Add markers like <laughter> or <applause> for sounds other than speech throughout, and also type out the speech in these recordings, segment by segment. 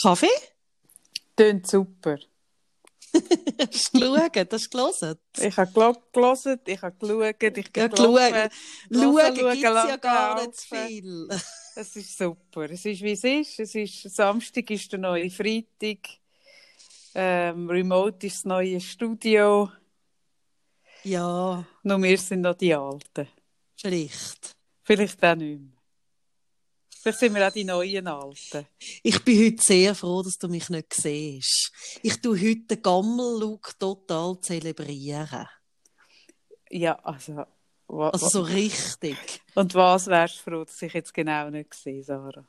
Kaffee? Tönt super. Hast <laughs> du geschaut? Hast du gelesen? Ich habe gelesen, ich habe geschaut, ich habe schauen. Schauen gibt ja gar nicht zu viel. <laughs> Es ist super. Es ist, wie es ist. Es ist Samstag ist der neue Freitag. Ähm, Remote ist das neue Studio. Ja, Nur wir sind noch die Alten. vielleicht. Vielleicht auch nicht mehr. Vielleicht sind wir auch die neuen Alten. Ich bin heute sehr froh, dass du mich nicht siehst. Ich tue heute den Gammel-Look total zelebrieren. Ja, also. Also so richtig. Und was wärst du froh, dass ich jetzt genau nicht sehe, Sarah?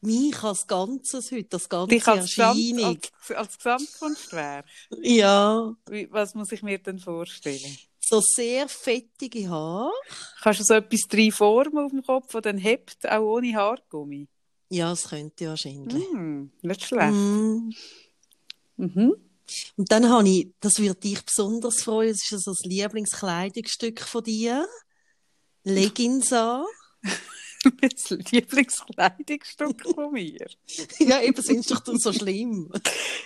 Mich als Ganzes heute, das ganze Dich als, Gesamt, Erscheinung. als, als Gesamtkunstwerk. Ja, was muss ich mir denn vorstellen? So sehr fettige Haare. Kannst du so etwas drei Formen auf dem Kopf, das dann hebt, auch ohne Haargummi? Ja, das könnte ich wahrscheinlich. Hm, nicht schlecht. Mm. Mhm. Und dann habe ich, das würde dich besonders freuen, das ist so das Lieblingskleidungsstück von dir. Leggings an. <laughs> Das Lieblingskleidungsstück von mir. <laughs> ja, eben, du doch so schlimm.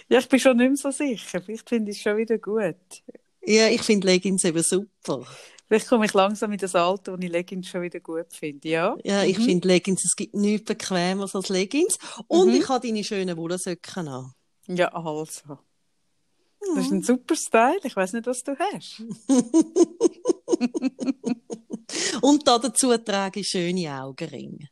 Ja, ich bin schon nicht mehr so sicher. Vielleicht finde ich es schon wieder gut. Ja, ich finde Leggings eben super. Vielleicht komme ich langsam in das Alter, wo ich Leggings schon wieder gut finde. Ja? Ja, ich Mhm. finde Leggings, es gibt nichts bequemer als Leggings. Und Mhm. ich habe deine schönen Wollensöcken an. Ja, also. Das ist ein super Style. Ich weiß nicht, was du hast. <laughs> Und da dazu trage ich schöne Augenringe.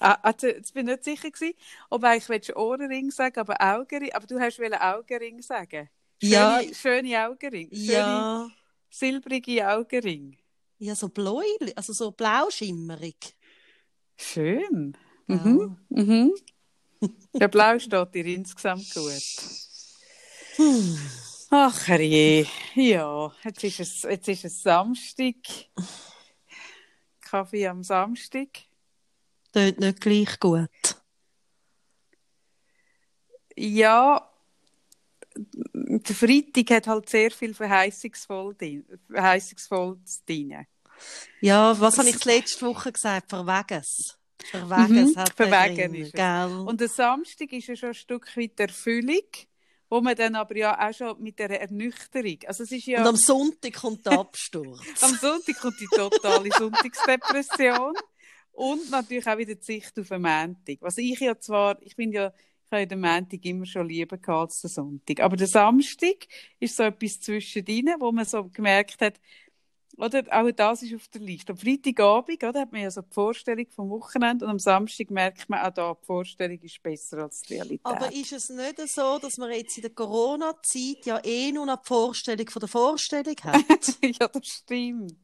Ah, also, jetzt bin ich nicht sicher gewesen, ob eigentlich Ohrenring sagen, aber Augenring. Aber du hast Augenring sagen. Ja. schöne Augenring. Schöne, Ja, silbrige Augenring. ja, so blau, also so blauschimmerig. Schön. Ja. Mhm. Mhm. Ja, blau steht dir insgesamt gut. Ach herrje, ja, jetzt ist es, jetzt ist es Samstag. Kaffee am Samstag. Tönt nicht gleich gut. Ja, der Freitag hat halt sehr viel verheißungsvoll verheißungsvolles drin. Ja, was habe ich letzte Woche gesagt? Verwegens. Verwegens Mhm, hat er verwegen ist gell? Und der Samstag ist ja schon ein Stück weit Erfüllung, wo man dann aber ja auch schon mit der Ernüchterung, also es ist ja... Und am Sonntag kommt der <laughs> Absturz. Am Sonntag kommt die totale Sonntagsdepression und natürlich auch wieder die Sicht auf den Montag. Was ich ja zwar, ich bin ja, habe den Montag immer schon lieber gehabt als den Sonntag. Aber der Samstag ist so etwas zwischendrin, wo man so gemerkt hat, oder auch das ist auf der Liste. Am Freitagabend, oder, hat man ja so die Vorstellung vom Wochenende und am Samstag merkt man auch da, die Vorstellung ist besser als die Realität. Aber ist es nicht so, dass man jetzt in der Corona-Zeit ja eh nur noch die Vorstellung von der Vorstellung hat? <laughs> ja, das stimmt.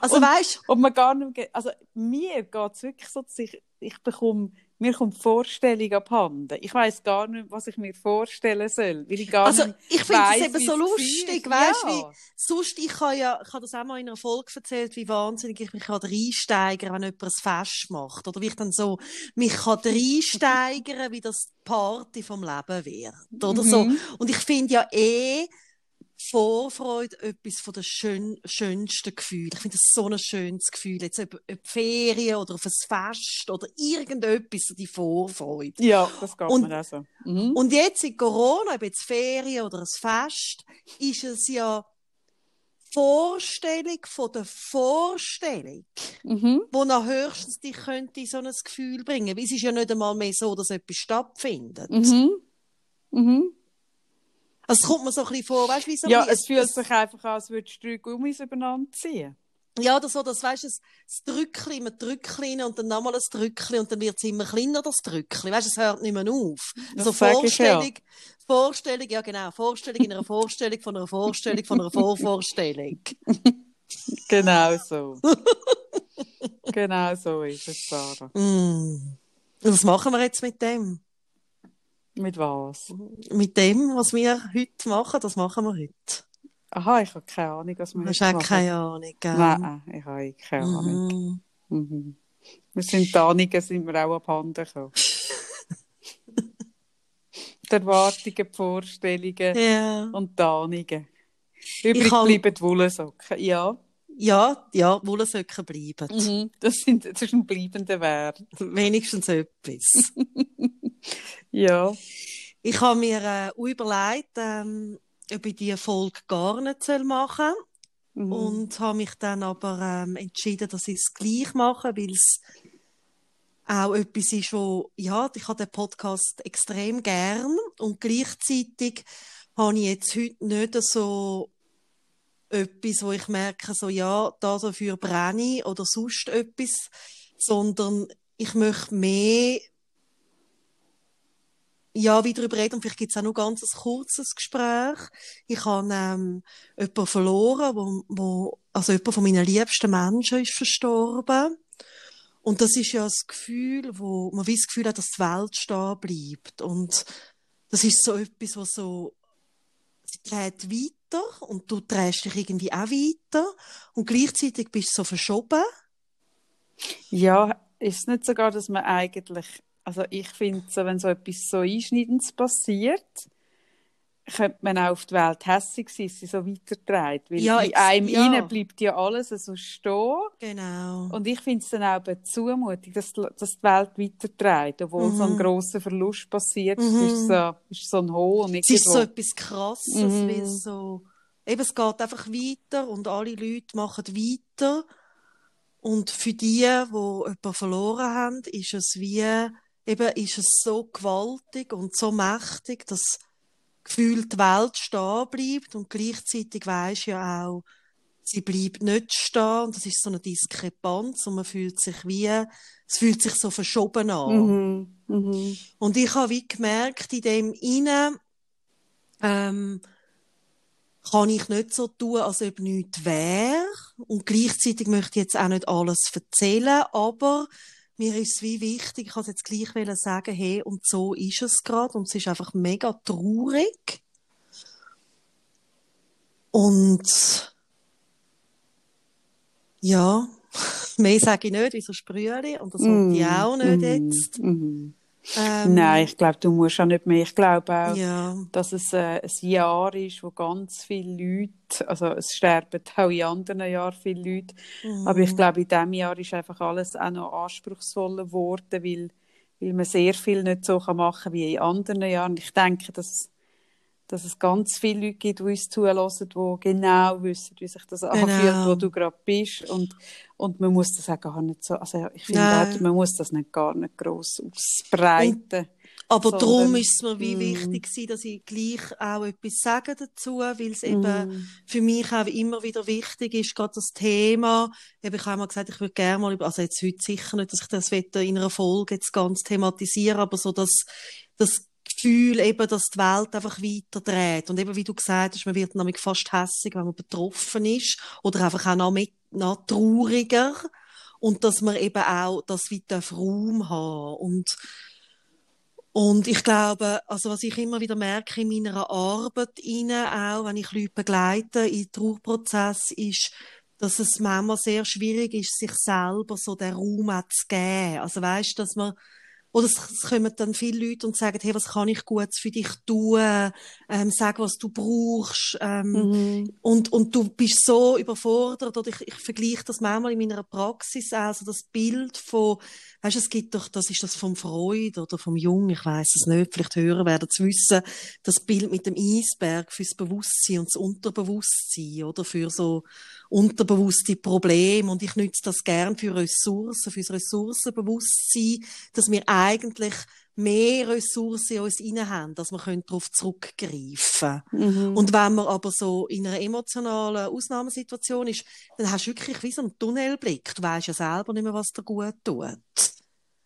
Also Und- weißt Und man gar nicht also mir geht es wirklich so, dass ich, ich bekomme, mir kommt die Vorstellung abhanden. Ich weiß gar nicht, was ich mir vorstellen soll, weil ich gar Also, nicht ich finde es eben so lustig, weisst du, ja. sonst, ich habe ja, ich habe das auch mal in einer Folge erzählt, wie wahnsinnig ich mich kann reinsteigern wenn jemand ein Fest macht. Oder wie ich dann so mich kann reinsteigern wie das Party vom Leben wird. Oder so. Mhm. Und ich finde ja eh, Vorfreude etwas von den schön, schönsten Gefühlen. Ich finde das so ein schönes Gefühl. Jetzt ob, ob Ferien oder auf ein Fest oder irgendetwas, die Vorfreude. Ja, das geht Und- mir auch so. Mhm. Und jetzt in Corona, ob jetzt Ferien oder ein Fest, ist es ja Vorstellung von der Vorstellung, Mhm. wo nach höchstens dich könnte in so ein Gefühl bringen. Weil es ist ja nicht einmal mehr so, dass etwas stattfindet. Mhm. Mhm. Also es kommt mir so ein bisschen vor, weißt du, wie so Ja, es fühlt sich einfach an, als würdest du drei Gummis übereinander ziehen. Ja, oder so, das weißt du, das, das Drückchen, man Drückchen und dann nochmal ein Drückchen und dann wird es immer kleiner, das Drückchen. Weißt du, es hört nicht mehr auf. Das so ich ja. Vorstellung, Vorstellung, ja genau, Vorstellung in einer Vorstellung von einer Vorstellung von einer Vorvorstellung. <laughs> Genau so. genau so ist es, Sarah. <laughs> Mm. Was machen wir jetzt mit dem? Mit was? Mit dem, was wir heute machen, das machen wir heute. Aha, ich habe keine Ahnung, was wir Du hast heute auch machen. keine Ahnung, gell? Nein, ich habe keine Ahnung. Mhm. Mhm. Wir sind da Ahnungen, sind wir auch abhanden gekommen. <laughs> die Erwartungen, die Vorstellungen Ja. und die Ahnungen. Übrig kann- bleiben die Wollsocken. Ja, Ja, ja, Wollensöcken bleiben. mhm. das, sind, das ist ein bleibender Wert. Wenigstens etwas. <laughs> Ja. Ich habe mir äh, überlegt, ähm, ob ich diese Folge gar nicht machen soll. Mhm. Und habe mich dann aber ähm, entschieden, dass ich es gleich mache, weil es auch etwas ist, wo, ja, ich habe den Podcast extrem gern und gleichzeitig habe ich jetzt heute nicht so etwas, wo ich merke, so, ja, da dafür brenne ich oder sonst etwas, sondern ich möchte mehr ja, wieder darüber reden. Vielleicht gibt es auch noch ganz ein kurzes Gespräch. Ich habe ähm, jemanden verloren, wo, wo, also jemand von meinen liebsten Menschen ist verstorben. Und das ist ja das Gefühl, wo man wie das Gefühl hat, dass die Welt stehen bleibt. Und das ist so etwas, was so, sie dreht weiter und du drehst dich irgendwie auch weiter und gleichzeitig bist du so verschoben. Ja, ist es nicht sogar, dass man eigentlich, also ich finde, so, wenn so etwas so Einschneidendes passiert, könnte man auch auf die Welt hässlich sein, sie so weitertreibt. Weil Ja, in einem ja. innen bleibt ja alles so stehen. Genau. Und ich finde es dann auch eine Zumutung, dass, die- dass die Welt weitertreibt, obwohl so ein Mhm. grosser Verlust passiert. Mhm. Es ist so, ist so ein Hohn. Es ist so etwas Krasses, Mhm. weil so, eben, es geht einfach weiter und alle Leute machen weiter. Und für die, die jemanden verloren haben, ist es wie, eben, ist es so gewaltig und so mächtig, dass gefühlt die Welt stehen bleibt und gleichzeitig weisst ja auch, sie bleibt nicht stehen und das ist so eine Diskrepanz und man fühlt sich wie, es fühlt sich so verschoben an. Mhm. Mhm. Und ich habe wie gemerkt, in dem Innen, ähm, kann ich nicht so tun, als ob nichts wäre. Und gleichzeitig möchte ich jetzt auch nicht alles erzählen, aber mir ist es wie wichtig, ich kann es jetzt gleich sagen, hey, und so ist es gerade und es ist einfach mega traurig. Und ja, <laughs> mehr sage ich nicht, wieso sprühe und das wollte ich auch nicht Mhm. jetzt. Mhm. Ähm, Nein, ich glaube, du musst auch nicht mehr. Ich glaube auch, Ja. dass es äh, ein Jahr ist, wo ganz viele Leute, also es sterben auch in anderen Jahren viele Leute, Mhm. aber ich glaube, in diesem Jahr ist einfach alles auch noch anspruchsvoller geworden, weil, weil man sehr viel nicht so kann machen wie in anderen Jahren. Ich denke, dass dass es ganz viele Leute gibt, die uns zulassen, die genau wissen, wie sich das anfühlt, wo du gerade bist. Und, und man muss das auch gar nicht so, also ich finde auch, man muss das nicht gar nicht gross ausbreiten. Aber sondern- darum ist es mir wie Mm. wichtig gewesen, dass ich gleich auch etwas sagen dazu, weil es eben Mm. für mich auch immer wieder wichtig ist, gerade das Thema. Eben, ich habe mal gesagt, ich würde gerne mal über, also jetzt heute sicher nicht, dass ich das in einer Folge jetzt ganz thematisieren, aber so das, das Gefühl eben, dass die Welt einfach weiter dreht. Und eben, wie du gesagt hast, man wird nämlich fast hässig, wenn man betroffen ist, oder einfach auch noch, mit, noch trauriger. Und dass man eben auch das wieder Raum haben. Und, und ich glaube, also was ich immer wieder merke in meiner Arbeit inne, auch wenn ich Leute begleite im Trauerprozess, ist, dass es manchmal sehr schwierig ist, sich selber so den Raum zu geben. Also weißt, dass man oder es es kommen dann viele Leute und sagen, hey, was kann ich Gutes für dich tun? Ähm, sag, was du brauchst. Ähm, Mhm. und, und du bist so überfordert, oder ich, ich vergleiche das manchmal in meiner Praxis auch, also das Bild von, weißt du, es gibt doch, das ist das vom Freud oder vom Jung, ich weiß es nicht, vielleicht hören werden es wissen, das Bild mit dem Eisberg fürs Bewusstsein und das Unterbewusstsein, oder für so unterbewusste Probleme und ich nütze das gern für Ressourcen, fürs Ressourcenbewusstsein, dass wir eigentlich mehr Ressourcen in uns inne haben, dass wir darauf zurückgreifen können. Mhm. Und wenn man aber so in einer emotionalen Ausnahmesituation ist, dann hast du wirklich wie so einen Tunnelblick. Du weißt ja selber nicht mehr, was dir gut tut.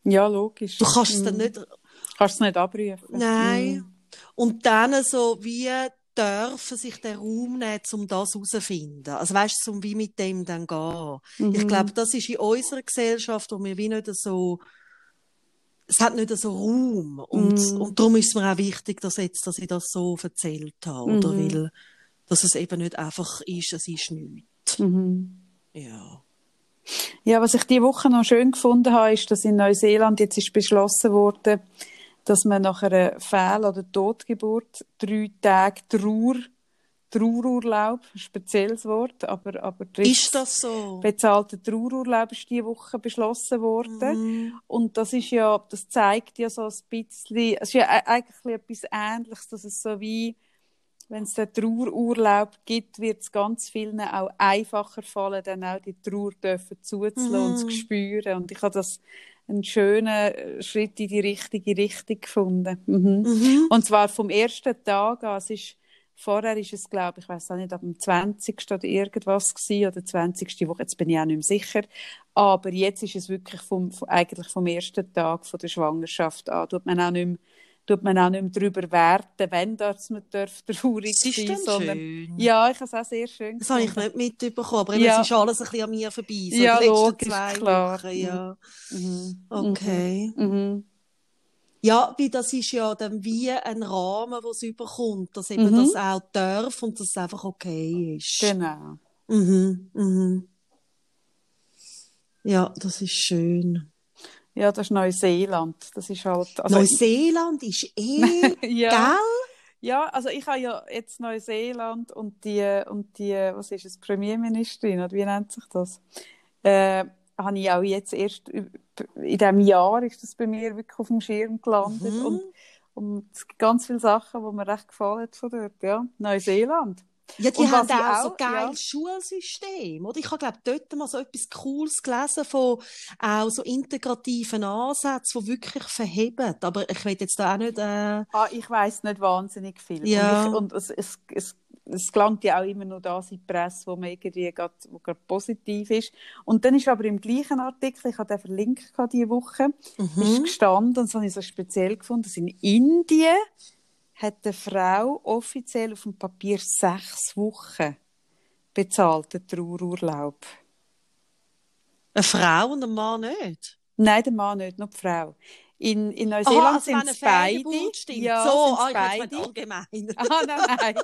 Ja, logisch. Du kannst es dann Mhm. nicht, Kannst es nicht abrufen. nein. Mhm. Und dann so wie dürfen sich den Raum nehmen, um das herauszufinden. Also weißt du, um wie mit dem dann gehen. Mhm. Ich glaube, das ist in unserer Gesellschaft, wo wir wie nicht so, es hat nicht so Raum. Und, Mhm. und darum ist es mir auch wichtig, dass jetzt, dass ich das so erzählt habe, oder? Mhm. Weil, dass es eben nicht einfach ist, es ist nichts. Mhm. Ja. Ja, was ich diese Woche noch schön gefunden habe, ist, dass in Neuseeland jetzt ist beschlossen wurde, dass man nach einer Fehl- oder Totgeburt drei Tage Trauer Trauerurlaub, ein spezielles Wort, aber, aber Ist das so? bezahlter Trauerurlaub ist diese Woche beschlossen worden. Mhm. Und das ist ja, das zeigt ja so ein bisschen, es ist ja e- eigentlich etwas Ähnliches, dass es so wie, wenn es den Trauerurlaub gibt, wird es ganz vielen auch einfacher fallen, dann auch die Trauer dürfen zuzulassen und zu Mhm. spüren. Und ich habe das einen schönen äh, Schritt in die richtige Richtung gefunden. Mhm. Mhm. Und zwar vom ersten Tag an. Es ist, vorher ist es, glaube ich, ich weiß auch nicht, ab dem 20. oder irgendwas gewesen, oder 20. Woche, jetzt bin ich auch nicht mehr sicher. Aber jetzt ist es wirklich vom, vom, eigentlich vom ersten Tag von der Schwangerschaft an. Tut man auch nicht mehr, tut man auch nicht mehr darüber werten, wenn das man darf traurig ist sein, dann sondern, schön. ja, ich habe es auch sehr schön Das habe ich gefunden. nicht mitbekommen, aber Ja. es ist alles ein bisschen an mir vorbei. So Ja, die letzten logisch, zwei klar. Wochen, ja. Mhm. Okay. Mhm. Ja, wie das ist ja dann wie ein Rahmen, den es überkommt, dass eben Mhm. das auch darf und dass es einfach okay ist. Genau. Mhm, mhm. Ja, das ist schön. Ja, das ist Neuseeland. Das ist halt, also, Neuseeland ist eh, <laughs> ja. gell? Ja, also ich habe ja jetzt Neuseeland und die, und die, was ist es, Premierministerin, oder wie nennt sich das? Äh, habe ich auch jetzt erst in diesem Jahr ist das bei mir wirklich auf dem Schirm gelandet Mhm. und, und es gibt ganz viele Sachen, die mir recht gefallen von dort, ja. Neuseeland. Ja, die Und haben was ich auch so auch- geiles ja. Schulsystem, oder? Ich habe, glaube dort mal so etwas Cooles gelesen von auch so integrativen Ansätzen, die wirklich verheben. Aber ich will jetzt da auch nicht, äh, Ah, ich weiß nicht wahnsinnig viel. Ja. Und, ich, und es, es, es, es gelangt ja auch immer nur das in die Presse, wo man irgendwie grad, wo grad positiv ist. Und dann ist aber im gleichen Artikel, ich habe den verlinkt diese Woche, ist mhm. gestanden, und das habe ich so speziell gefunden, dass in Indien hat eine Frau offiziell auf dem Papier sechs Wochen bezahlten Trauerurlaub. eine Frau und ein Mann nicht. Nein, der Mann nicht, nur die Frau. In, in Neuseeland also sind es beide. Stimmt. Ja, so, sind's ah, beide. allgemein. <laughs> Ah, nein, nein.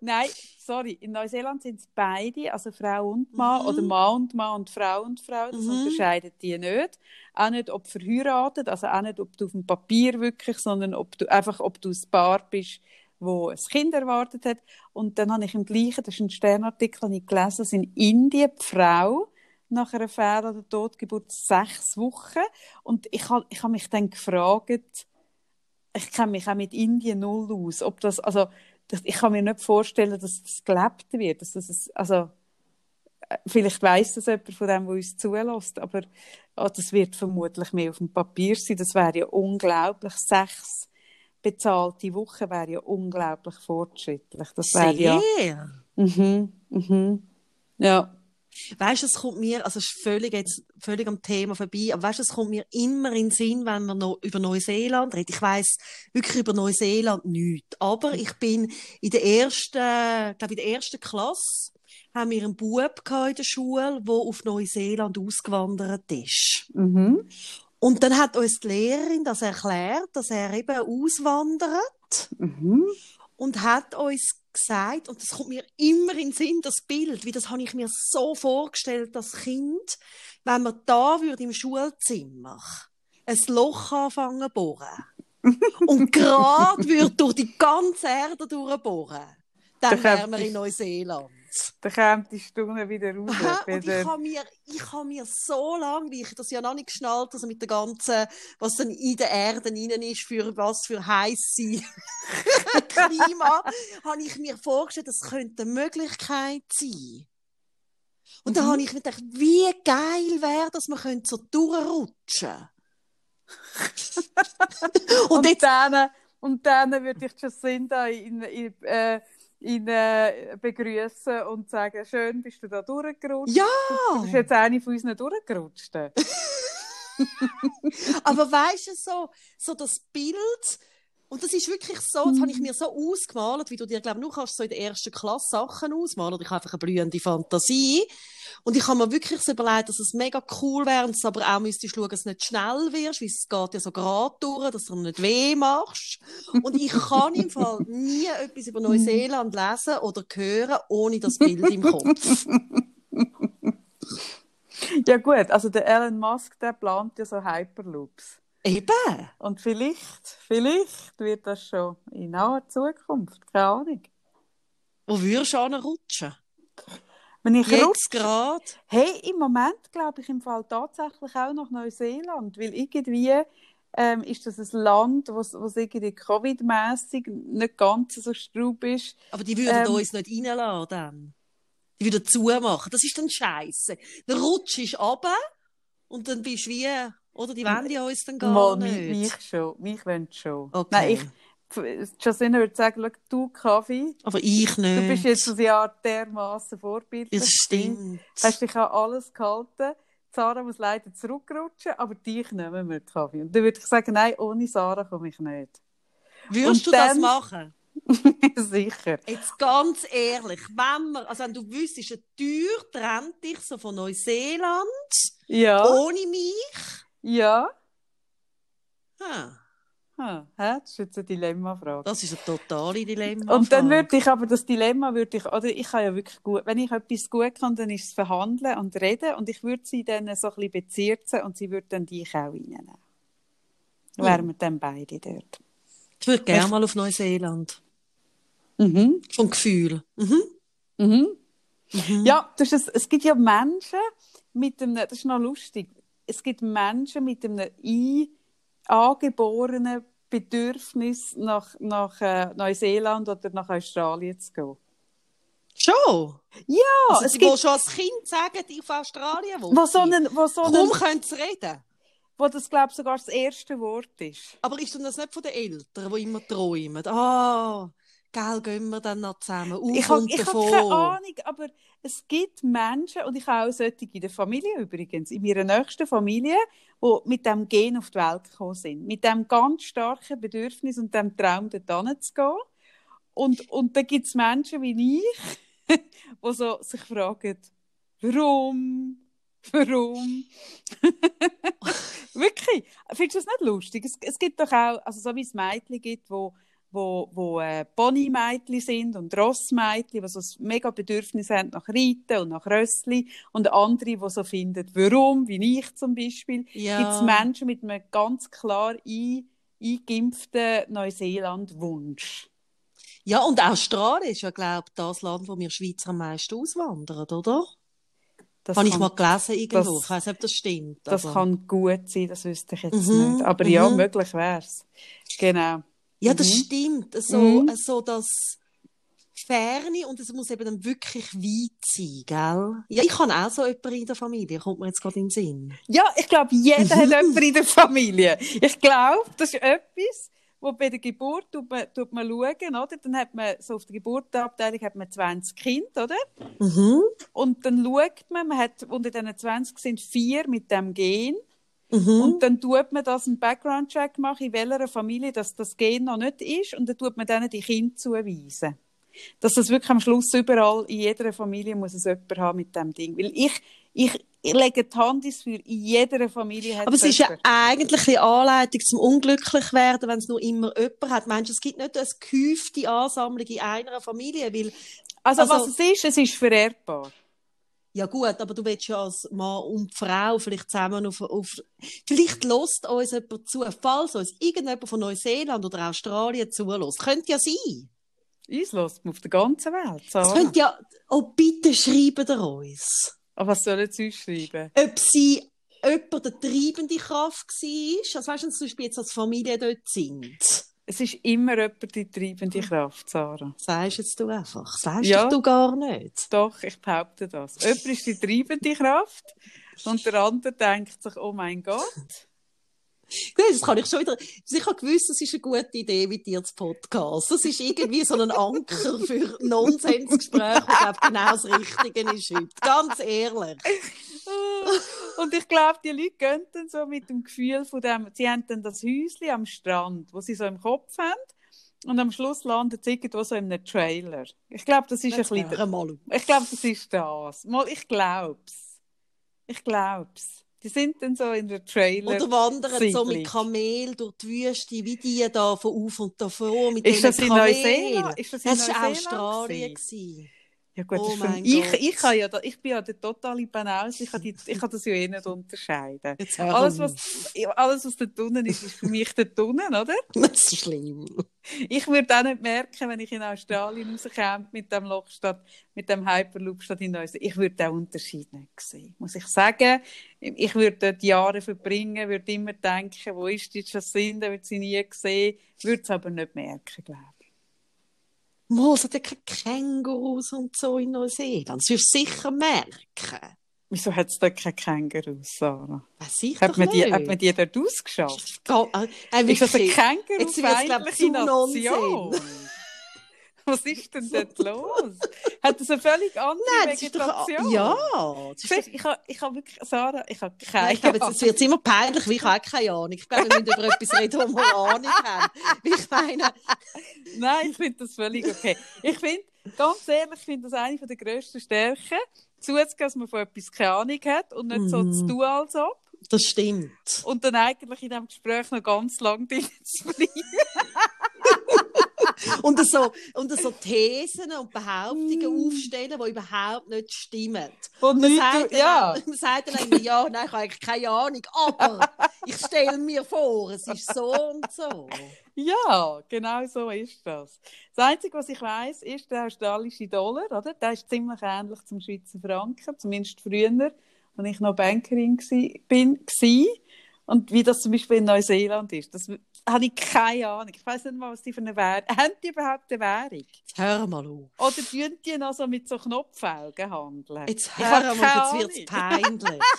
nein, sorry. In Neuseeland sind es beide, also Frau und Mann, Mhm. oder Mann und Mann und Frau und Frau. Das Mhm. unterscheidet die nicht. Auch nicht, ob verheiratet, also auch nicht, ob du auf dem Papier wirklich, sondern ob du einfach, ob du ein Paar bist, wo ein Kind erwartet hat. Und dann habe ich im gleichen, das ist ein Sternartikel, habe ich gelesen, dass in Indien die Frau nach einer Fehl- oder Totgeburt sechs Wochen. Und ich habe ich hab mich dann gefragt, ich kenne mich auch mit Indien null aus. Ob das, also, das, ich kann mir nicht vorstellen, dass das gelebt wird. Dass das, also, äh, vielleicht weiss das jemand von dem, der uns zulässt, aber ah, das wird vermutlich mehr auf dem Papier sein. Das wäre ja unglaublich. Sechs bezahlte Wochen wäre ja unglaublich fortschrittlich. Das wäre ja. Mhm, mhm. Ja. Weißt du, es kommt mir, also es ist völlig jetzt, völlig am Thema vorbei, aber weißt du, es kommt mir immer in den Sinn, wenn man noch über Neuseeland redet. Ich weiss wirklich über Neuseeland nichts. Aber ich bin in der ersten, glaube in der ersten Klasse, haben wir einen Bub in der Schule, der auf Neuseeland ausgewandert ist. Mhm. Und dann hat uns die Lehrerin das erklärt, dass er eben auswandert Mhm. Und hat uns gesagt, und das kommt mir immer in den Sinn, das Bild, wie das habe ich mir so vorgestellt, das Kind, wenn man da würde im Schulzimmer ein Loch anfangen zu bohren <laughs> und gerade würde durch die ganze Erde durchbohren, dann Da wären wir in Neuseeland. Dann kommt die Stunde wieder raus. Aha, und ich habe mir, ich habe mir so lange, wie ich das ja noch nicht geschnallt, also mit der ganzen, was dann in der Erde rein ist, für was für heisse <laughs> Klima, habe ich mir vorgestellt, das könnte eine Möglichkeit sein. Und dann Mhm. habe ich mir gedacht, wie geil wäre, dass man könnte so durchrutschen. <laughs> und, Und, jetzt, dann, und dann würde ich Jacinda in, in, äh, in, äh, begrüßen und sagen, schön, bist du da durchgerutscht. ja, Du bist jetzt eine von uns durchgerutscht. <laughs> Aber weißt du, so, so das Bild, und das ist wirklich so, das habe ich mir so ausgemalt, wie du dir, glaube ich, nur kannst so in der ersten Klasse Sachen ausmalen, oder ich habe einfach eine blühende Fantasie. Und ich habe mir wirklich so überlegt, dass es mega cool wäre, und aber auch müsstest schauen, dass du nicht schnell wirst, weil es geht ja so gerade durch, dass du nicht weh machst. Und ich kann im Fall nie etwas über Neuseeland lesen oder hören, ohne das Bild im Kopf. <laughs> Ja gut, also der Elon Musk, der plant ja so Hyperloops. Eben. Und vielleicht, vielleicht wird das schon in naher Zukunft, keine Ahnung. Wo würdest du anrutschen? Wenn ich Jetzt rutsche, gerade? hey, im Moment glaube ich im Fall tatsächlich auch nach Neuseeland, weil irgendwie ähm, ist das ein Land, wo es irgendwie Covid-mässig nicht ganz so straub ist. Aber die würden Ähm. uns nicht reinlassen dann. Die würden zumachen. Das ist dann scheiße. Der Rutsch ist runter und dann bist du wie, oder die wollen ja uns dann gar Mal, nicht. mich, mich schon, mich wollen schon. Okay. Nein, ich, Jacina würde sagen, du Kaffee, Aber ich nicht. du bist jetzt ein Jahr dermaßen vorbildlich. Das stimmt. Hast dich an alles gehalten. Sarah muss leider zurückrutschen, aber dich nehmen wir, Kaffee. Und dann würde ich sagen, nein, ohne Sarah komme ich nicht. Würdest Und du das dann- machen? <laughs> Sicher. Jetzt ganz ehrlich, wenn wir, also wenn du wüsstest, eine Tür trennt dich so von Neuseeland, Ja. ohne mich, Ja. ha, Hm, hä? Das ist jetzt eine Dilemmafrage. das ist ein totale Dilemma. Und dann würde ich aber das Dilemma würde ich, oder ich kann ja wirklich gut, wenn ich etwas gut kann, dann ist es verhandeln und reden und ich würde sie dann so ein bisschen bezirzen und sie würde dann dich auch reinnehmen. Dann wären wir dann beide dort. Ich würde gerne mal auf Neuseeland. Mhm. Vom Gefühl. Mhm. Mhm. Mhm. Ja, das ist, es gibt ja Menschen mit einem, das ist noch lustig, es gibt Menschen mit einem ein, angeborenen Bedürfnis nach, nach äh, Neuseeland oder nach Australien zu gehen. Schon? Ja, also, es gibt, schon als Kind sagen, die auf Australien wohnen. wo so einen, wo so Kaum einen, können sie reden. wo das, glaube ich, sogar das erste Wort ist. Aber ist denn das nicht von den Eltern, die immer träumen? Ah, gell, gehen wir dann noch zusammen. Auf Ich habe hab keine Ahnung, aber es gibt Menschen, und ich habe auch solche in der Familie übrigens, in meiner nächsten Familie, die mit dem Gen auf die Welt gekommen sind. Mit dem ganz starken Bedürfnis und dem Traum, dort zu gehen. Und, und dann gibt es Menschen wie ich, <laughs> die so sich fragen, warum? Warum? <laughs> Wirklich? Findest du das nicht lustig? Es, es gibt doch auch, also so wie es Mädchen gibt, wo wo, wo äh, Ponymädchen sind und Rossmädchen, die so ein mega Bedürfnis haben nach Reiten und nach Rössli und andere, die so finden, warum, wie ich zum Beispiel, Ja. gibt es Menschen mit einem ganz klar ein, eingeimpften Neuseeland-Wunsch. Ja, und Australien ist ja, glaube ich, das Land, wo wir Schweizer am meisten auswandern, oder? Das Habe ich mal gelesen irgendwo. das- ich weiß nicht, ob das stimmt. Das aber- kann gut sein, das wüsste ich jetzt Mhm, nicht. Aber ja, mhm. möglich wäre es. Genau. Ja, das Mhm. stimmt. So, Mhm. so das Ferne und es muss eben dann wirklich weit sein, gell? Ja, ich habe auch so jemanden in der Familie, kommt mir jetzt gerade in den Sinn. Ja, ich glaube, jeder hat <laughs> jemanden in der Familie. Ich glaube, das ist etwas, wo bei der Geburt tut man, tut man schauen, oder? Dann hat man, so auf der Geburtenabteilung hat man 20 Kinder, oder? Mhm. Und dann schaut man, man hat, unter diesen 20 sind vier mit dem Gen. Mhm. Und dann tut man das einen Background-Check machen, in welcher Familie das, das Gen noch nicht ist. Und dann tut man denen die Kinder zuweisen. Dass das wirklich am Schluss überall, in jeder Familie muss es jemand haben mit dem Ding. Weil ich, ich, ich lege die Hand ins Feuer, in jeder Familie hat Aber es ist ja eigentlich eine Anleitung zum unglücklich werden, wenn es nur immer jemand hat. Meinst du, es gibt nicht eine gehäufte Ansammlung in einer Familie, weil Also, also- was es ist, es ist vererbbar. Ja gut, aber du willst ja als Mann und Frau vielleicht zusammen auf... auf vielleicht lässt uns jemand zu, falls uns irgendjemand von Neuseeland oder Australien zulässt. Könnte ja sein. Uns lässt man auf der ganzen Welt. Es könnte ja... Oh, bitte schreiben ihr uns. Aber was sollen sie uns schreiben? Ob sie jemand der treibende Kraft war, also weißt du, zum Beispiel jetzt als Familie dort sind. Es ist immer jemand die treibende Kraft, Sarah. Sagst jetzt du einfach. Sagst Ja. du gar nicht. Doch, ich behaupte das. Jemand ist die treibende Kraft und der andere denkt sich, oh mein Gott. <laughs> Das kann ich schon wieder. Ich habe gewusst, das ist eine gute Idee mit dir zu Podcast. Das ist irgendwie so ein Anker für <laughs> Nonsensgespräche, glaub, genau das Richtige ist heute. Ganz ehrlich. <laughs> Und ich glaube, die Leute gehen dann so mit dem Gefühl von dem, sie haben dann das Häuschen am Strand, wo sie so im Kopf haben. Und am Schluss landet sie irgendwo so in einem Trailer. Ich glaube, das ist ein Jetzt bisschen, mal auf. ich glaube, das ist das. Mal, ich glaub's. Ich glaub's. Die sind dann so in der Trailer. Oder wandern so mit Kamel durch die Wüste, wie die da von auf und davon mit Ist das in. Neuseeland? Ist das in Das war Neuseeland Australien. gewesen? Ja gut, Oh mich, Gott. ich, ich, habe ja da, ich bin ja der totale Banause, ich kann, die, ich kann das ja eh nicht unterscheiden. Alles was, alles, was da drinnen ist, ist für mich da drinnen, oder? <laughs> Das ist schlimm. Ich würde auch nicht merken, wenn ich in Australien rauskäme mit dem Loch statt, mit dem Hyperloop statt in Neuseeland. Ich würde den Unterschied nicht sehen, muss ich sagen. Ich würde dort Jahre verbringen, würde immer denken, wo ist die Jacinda, wird sie nie gesehen, würde es aber nicht merken, glaube ich. Mal, es hat ja keine Kängurus und so in Neuseeland. Das wirst du sicher merken. Wieso hat es da keine Kängurus, Sarah? Weiß ich Hat man, die, nicht. hat man die dort ausgeschafft? Ga- äh, äh, Ist das eine wirklich. Jetzt wird's, glaub ich, kängurufeindliche zu Nation? <laughs> Was ist denn dort los? Hat das eine völlig andere Nein, das ist doch, Vegetation? ja. Siehst, ich habe ich hab wirklich, Sarah, ich habe keine ich glaube, jetzt, es wird immer peinlich, weil ich habe auch keine Ahnung. Ich glaube, wir müssen über etwas reden, wo wir Ahnung haben. Ich meine, <laughs> Nein, ich finde das völlig okay. Ich finde, ganz ehrlich, ich finde das eine der grössten Stärken, zuzugeben, dass man von etwas keine Ahnung hat und nicht so Mhm. zu tun, als ob. das stimmt. Und dann eigentlich in diesem Gespräch noch ganz lang drin zu bleiben. Und so, und so Thesen und Behauptungen Mm. aufstellen, die überhaupt nicht stimmen. Und Man nicht, sagt, du- ja. man sagt dann immer, ja, nein, ich habe eigentlich keine Ahnung, aber ich stelle mir vor, es ist so und so. Ja, genau so ist das. Das Einzige, was ich weiß, ist der australische Dollar, oder? Der ist ziemlich ähnlich zum Schweizer Franken, zumindest früher, als ich noch Bankerin gsi. Und wie das zum Beispiel in Neuseeland ist, das habe ich keine Ahnung. Ich weiß nicht mal, was die für eine Währung <laughs> haben. die überhaupt eine Währung? Jetzt hör mal auf. Oder tun die noch so mit so Knopfaugen handeln? Jetzt hör mal, jetzt wird es peinlich. <laughs>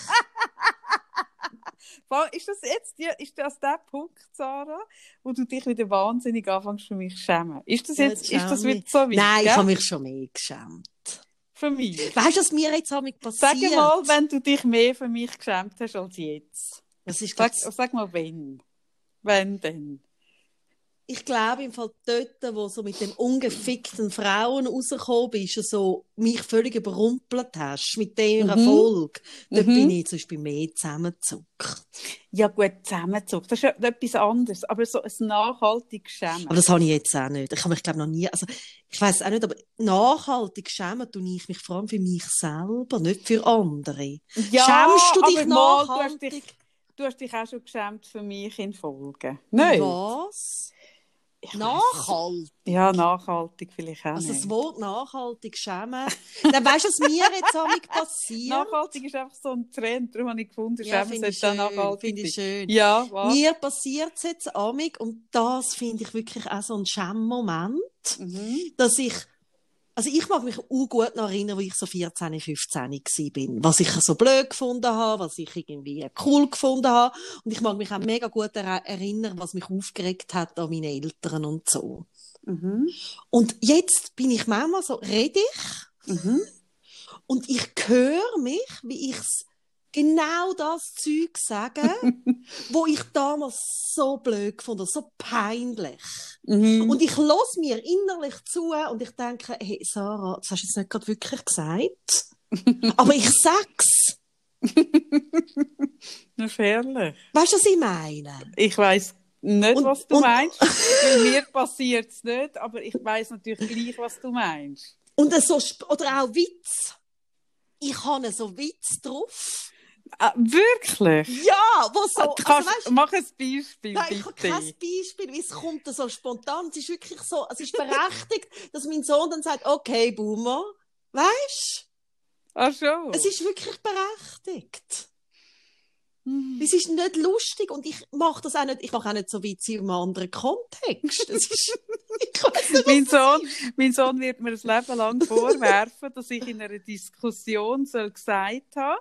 Ist das jetzt die, ist das der Punkt, Sarah, wo du dich wieder wahnsinnig anfängst für mich zu schämen? Ist das Ja, jetzt, ist das wieder so weit? Nein, ich habe mich schon mehr geschämt. Für mich. Weißt du, was mir jetzt damit Sag passiert? mal, wenn du dich mehr für mich geschämt hast als jetzt. Was ist Sag, das? sag mal, wenn. Wenn denn? Ich glaube, im Fall dort, wo so mit den ungefickten Frauen rausgekommen bist, und so mich völlig überrumpelt hast mit dem Mhm. Erfolg, dort Mhm. bin ich zum Beispiel mehr zusammengezuckt. Ja, gut, zusammengezogen. Das ist etwas anderes. Aber so ein nachhaltiges Schämen. Aber das habe ich jetzt auch nicht. Ich habe mich, glaube noch nie, also, ich weiß auch nicht, aber nachhaltig schämen tue ich mich vor allem für mich selber, nicht für andere. ja, schämst du dich aber mal, du nachhaltig? Du hast dich auch schon geschämt für mich in Folge. Nein. Was? Ich Nachhaltig? Ja, nachhaltig vielleicht auch Also das nicht. Wort nachhaltig schämen. Dann weißt du, was mir jetzt damit passiert? Nachhaltig ist einfach so ein Trend. Darum habe ich gefunden, Ja, Schämen ich sollte auch nachhaltig Finde ich schön. Ja, was? Mir passiert es jetzt amig und das finde ich wirklich auch so ein Schämmoment, Mhm. dass ich, also ich mag mich auch gut noch erinnern, wo ich so 14, 15 gsi bin, was ich so blöd gefunden habe, was ich irgendwie cool gefunden habe und ich mag mich auch mega gut er erinnern, was mich aufgeregt hat an meine Eltern und so. Mhm. Und jetzt bin ich manchmal so, rede ich Mhm. und ich höre mich, wie ich genau das Zeug sage, <laughs> wo ich damals so blöd habe, so peinlich. Mhm. Und ich los mir innerlich zu und ich denke, hey Sarah, das hast du jetzt nicht gerade wirklich gesagt. <laughs> Aber ich sag's. <laughs> Herrlich. Weißt du, was ich meine? Ich weiss nicht, Und- was du und- meinst. Mir passiert es nicht, aber ich weiss natürlich gleich, was du meinst. Und so, oder auch Witz. Ich habe so Witz drauf. Ah, wirklich? Ja, wo so, Ah, also, Kannst, weißt, mach ein Beispiel, Nein, ich habe kein bitte. Beispiel, weil es kommt so spontan. Es ist wirklich so, es ist <laughs> berechtigt, dass mein Sohn dann sagt, okay, Boomer, weißt Ach schon. es ist wirklich berechtigt. Mhm. Es ist nicht lustig und ich mache das auch nicht, ich mache auch nicht so Witze in einem anderen Kontext. Ist, <laughs> nicht, mein, Sohn, mein Sohn wird mir das Leben lang <laughs> vorwerfen, dass ich in einer Diskussion soll gesagt habe,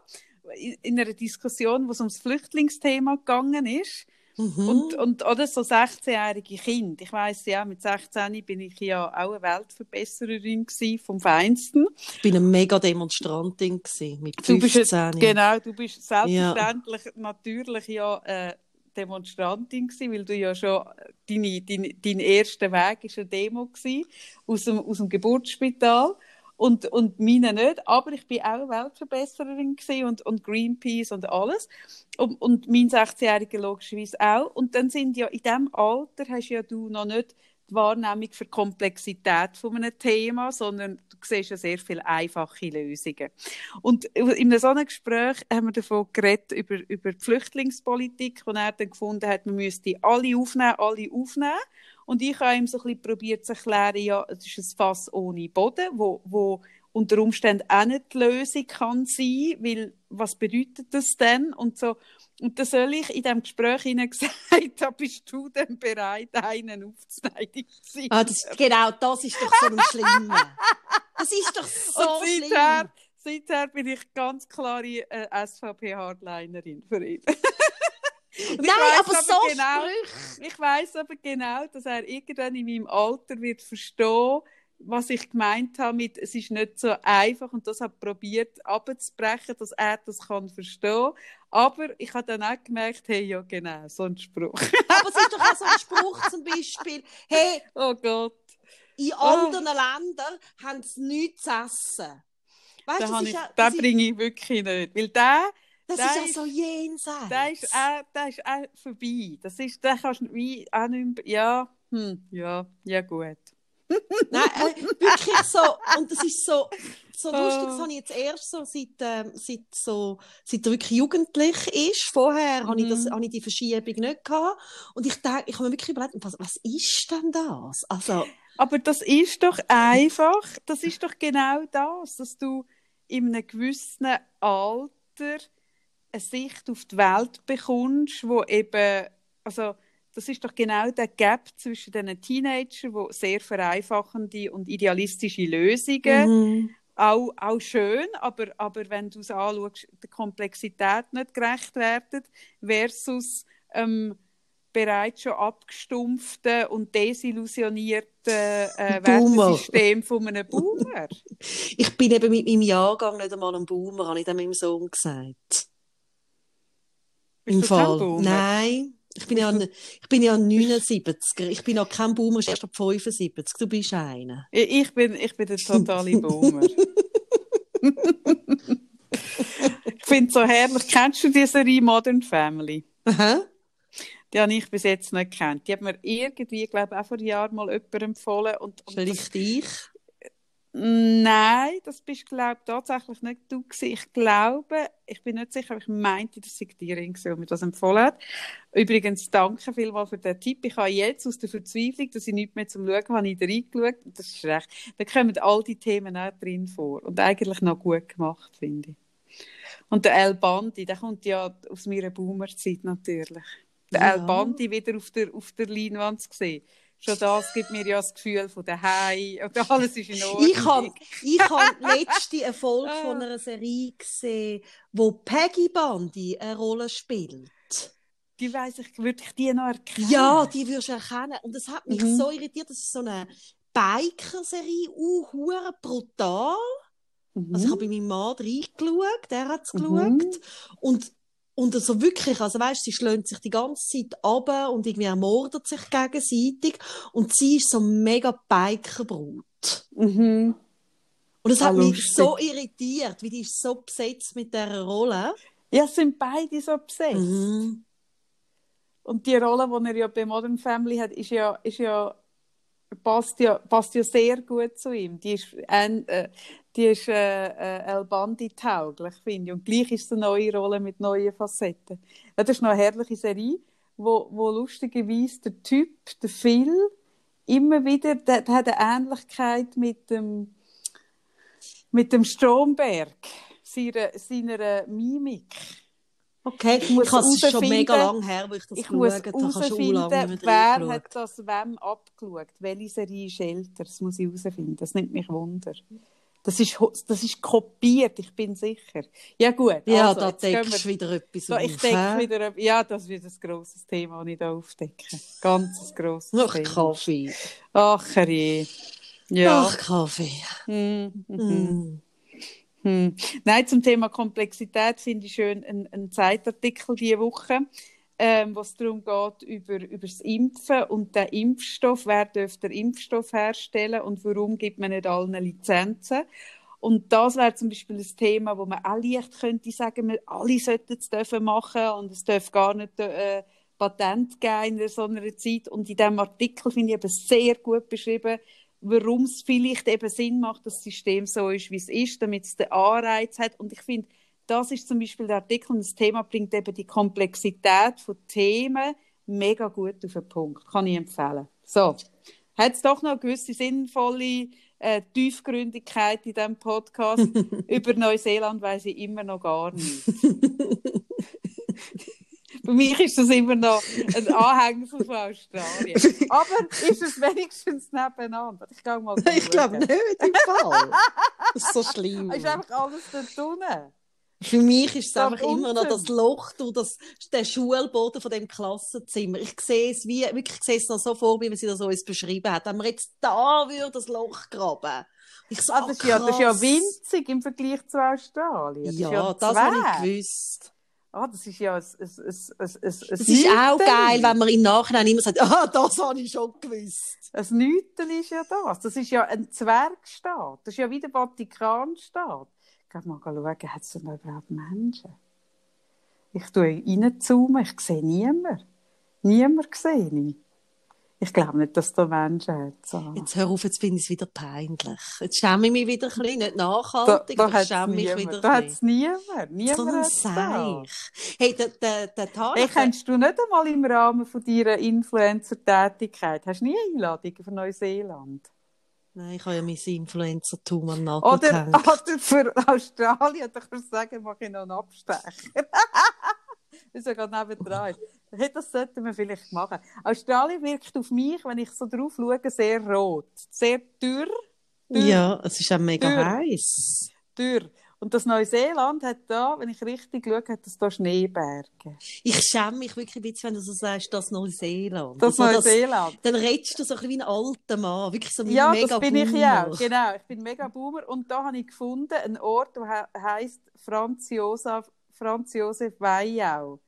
in in einer Diskussion, wo es ums Flüchtlingsthema gegangen ist, Mhm. Und, und oder so 16-jährige Kind. Ich weiss ja, mit 16 bin ich ja auch eine Weltverbessererin gsi vom Feinsten. ich bin eine mega Demonstrantin gewesen, mit Du bist 15. genau, du bist selbstverständlich natürlich ja äh, Demonstrantin gsi, weil du ja schon deine, dein, dein erster Weg ist eine Demo gsi aus dem aus dem Geburtsspital. Und, und meine nicht, aber ich bin auch Weltverbessererin und, und Greenpeace und alles. Und, und mein 16-Jähriger logischerweise auch. Und dann sind ja in diesem Alter hast ja du noch nicht die Wahrnehmung für die Komplexität von einem Thema, sondern du siehst ja sehr viele einfache Lösungen. Und in so einem Gespräch haben wir davon geredet, über, über die Flüchtlingspolitik, wo er dann gefunden hat, man müsste alle aufnehmen, alle aufnehmen. Und ich habe ihm so ein bisschen probiert zu erklären, ja, es ist ein Fass ohne Boden, wo, wo unter Umständen auch nicht die Lösung kann sein, weil was bedeutet das denn? Und so, und da soll ich in diesem Gespräch Ihnen <laughs> gesagt da bist du denn bereit, einen aufzunehmen? Ah, das, genau, das ist doch so ein Schlimmer. Das ist doch so und seither, schlimm. Seither bin ich ganz klare äh, SVP-Hardlinerin für ihn. Nein, aber, aber so genau, Ich weiß aber genau, dass er irgendwann in meinem Alter wird verstehen, was ich gemeint habe mit, es ist nicht so einfach und das habe probiert abzubrechen, dass er das kann verstehen. Aber ich habe dann auch gemerkt, hey, ja genau, so ein Spruch. aber es ist doch auch so ein Spruch zum Beispiel, hey, <laughs> oh Gott. in anderen oh. Ländern haben sie nichts zu essen. Weißt, den, ich, ja, den bringe ich wirklich nicht, weil der das ist ja so jenseits. Der ist auch, der ist auch vorbei. Das ist, der kannst du wie auch nicht mehr, ja, hm, ja, ja gut. <laughs> Nein, äh, wirklich so. Und das ist so, so lustig, das habe ich jetzt erst so, seit, äh, seit, so, seit er wirklich jugendlich ist. Vorher mhm. habe, ich das, mhm. habe ich die Verschiebung nicht gehabt. Und ich denke, ich habe mir wirklich überlegt, was, was ist denn das? Also, aber das ist doch einfach, das ist doch genau das, dass du in einem gewissen Alter eine Sicht auf die Welt bekommst, wo eben, also das ist doch genau der Gap zwischen den Teenagern, wo sehr vereinfachende und idealistische Lösungen, mhm. auch, auch schön, aber, aber wenn du es anschaust, der Komplexität nicht gerecht werden, versus ähm, bereits schon abgestumpfte und desillusionierte äh, Wertesystem von einem <laughs> Boomer. ich bin eben mit meinem Jahrgang nicht einmal ein Boomer, habe ich dann meinem Sohn gesagt. Im Fall. Nein. Ich bin, ja ich bin ja ein 79er. Ich bin noch kein Boomer, ich erst ab 75. Du bist einer. Ich bin, ich bin der totale <laughs> Boomer. ich finde es so herrlich. Kennst du die Serie Modern Family? Aha. Die habe ich bis jetzt nicht gekannt. Die hat mir irgendwie, glaube ich, auch vor Jahren mal jemand empfohlen. Und, und Vielleicht ich? Nein, das bist glaube ich tatsächlich nicht du gewesen. Ich glaube, ich bin nicht sicher, aber ich meinte, dass ich dir die mir das empfohlen hat. Übrigens, danke vielmals für den Tipp. Ich habe jetzt aus der Verzweiflung, dass ich nicht mehr zum Schauen habe, ich reingeschaut. Das ist recht. Da kommen all die Themen auch drin vor. Und eigentlich noch gut gemacht, finde ich. Und der El Bandi, der kommt ja aus meiner Boomer-Zeit natürlich. Der ja. El Bandi wieder auf der, auf der Leinwand zu sehen Schon das gibt mir ja das Gefühl von daheim und alles ist in Ordnung. Ich habe ich hab letzte Erfolg von einer Serie gesehen, wo Peggy Bundy eine Rolle spielt. Die weiss ich, würde ich die noch erkennen? Ja, die würdest du erkennen. Und das hat mich mhm. so irritiert. Das ist so eine Biker-Serie, uh, brutal. Mhm. Also ich habe bei meinem Mann reingeschaut, der hat es mhm. geschaut. Und und also wirklich, also weißt, sie schlönt sich die ganze Zeit ab und irgendwie ermordet sich gegenseitig. Und sie ist so mega Bikerbrut. Mhm. Und das hat mich so irritiert, wie die ist so besetzt mit dieser Rolle. Ja, sind beide so besetzt. Mhm. Und die Rolle, die er ja bei Modern Family hat, ist ja, ist ja passt ja, passt ja sehr gut zu ihm. Die ist, äh, die ist äh, äh, El Bandi tauglich, finde ich. Und gleich ist es eine neue Rolle mit neuen Facetten. Ja, das ist noch eine herrliche Serie, wo, wo lustigerweise der Typ, der Phil, immer wieder, der, der hat eine Ähnlichkeit mit dem, mit dem Stromberg, seiner, seiner Mimik. Okay, ich muss es schon mega lang her, wo ich das ich geschaut habe. Ich muss wer hat das wem abgeschaut? Welche Serie ist älter? Das muss ich herausfinden. Das nimmt mich Wunder. Das ist, das ist kopiert, ich bin sicher. Ja, gut. Ja, also, da deckst du wieder etwas so, Ich denke wieder, ja, das wird ein grosses Thema, das ich da aufdecke. Ganz grosses Ach, Thema. Kaffee. Ach, herrje. Ja. Ach, Kaffee. Mm, mm, mm. Hm. Nein, zum Thema Komplexität finde ich schön einen, einen Zeitartikel diese Woche ähm, was darum geht, über, über das Impfen und den Impfstoff. Wer dürfte den Impfstoff herstellen und warum gibt man nicht allen Lizenzen? Und das wäre zum Beispiel ein Thema, wo man auch leicht könnte sagen, wir alle sollten es dürfen machen und es darf gar nicht äh, Patent gegeben in so einer Zeit. Und in diesem Artikel finde ich eben sehr gut beschrieben, warum es vielleicht eben Sinn macht, dass das System so ist, wie es ist, damit es den Anreiz hat. Und ich finde, das ist zum Beispiel der Artikel und das Thema bringt eben die Komplexität von Themen mega gut auf den Punkt. Kann ich empfehlen. So, hat es doch noch eine gewisse sinnvolle äh, Tiefgründigkeit in diesem Podcast. <laughs> Über Neuseeland weiß ich immer noch gar nicht. <laughs> Für mich ist das immer noch ein Anhänger von Australien. Aber ist es wenigstens nebeneinander? Ich, mal ich glaube nicht im Fall. Das ist so schlimm. Es ist einfach alles dort unten. Für mich ist es einfach immer noch das Loch durch das, der Schulboden von dem Klassenzimmer. Ich sehe es wie, wirklich, ich sehe es noch so vor mir, wie sie das uns beschrieben hat. Wenn wir jetzt da würde das Loch graben. Ich so, ah, das, ist ja, das ist ja winzig im Vergleich zu Australien. Das ja, ja das habe ich gewusst. Ah, das ist ja ein, ein, ein, ein, ein Das ist auch geil, wenn man im Nachhinein immer sagt, ah, das habe ich schon gewusst. Ein Nüten ist ja das. Das ist ja ein Zwergstaat. Das ist ja wie der Vatikanstaat. Ich mal schauen, hat es denn überhaupt Menschen? Ich tue reinzoomen, ich sehe niemanden. Niemand sehe ich. Ich glaube nicht, dass da Menschen hat. So. Jetzt hör auf, jetzt finde ich es wieder peinlich. Jetzt schäme ich mich wieder ein bisschen, nicht nachhaltig, da, da aber ich schäme mich wieder Da hat es niemand. Niemand so ein Hey, der, der, der. Hey, kennst du nicht einmal im Rahmen von deiner Influencer-Tätigkeit, hast du nie Einladungen für Neuseeland? Nein, ich habe ja mein Influencer-Tum Nagel oder, oder für Australien, da kannst du sagen, mache ich noch einen Abstecher. das <laughs> ist ja gerade nebendran. Das sollten wir vielleicht machen. Australien wirkt auf mich, wenn ich so drauf schaue, sehr rot. Sehr dürr. dürr ja, es ist auch mega dürr. heiß. Dürr. Und das Neuseeland hat da, wenn ich richtig schaue, hat das da Schneeberge. Ich schäme mich wirklich ein bisschen, wenn du so sagst, das Neuseeland. Das also Neuseeland. Das, dann redest du so ein bisschen wie ein alter Mann, wirklich so wie ja, ein mega das bin Boomer. ich ja, genau. Ich bin mega Boomer und da habe ich gefunden, einen Ort, der heisst Franz Josef, Franz Josef Weiau.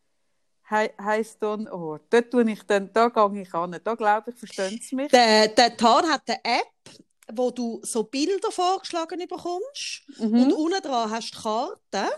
He heisst ein Ort. Dort tue ich dann, da gehe ich an. Da glaube ich, verstehen Sie mich. Der, der Tar hat eine App, wo du so Bilder vorgeschlagen bekommst mhm. und unten dran hast du Karten,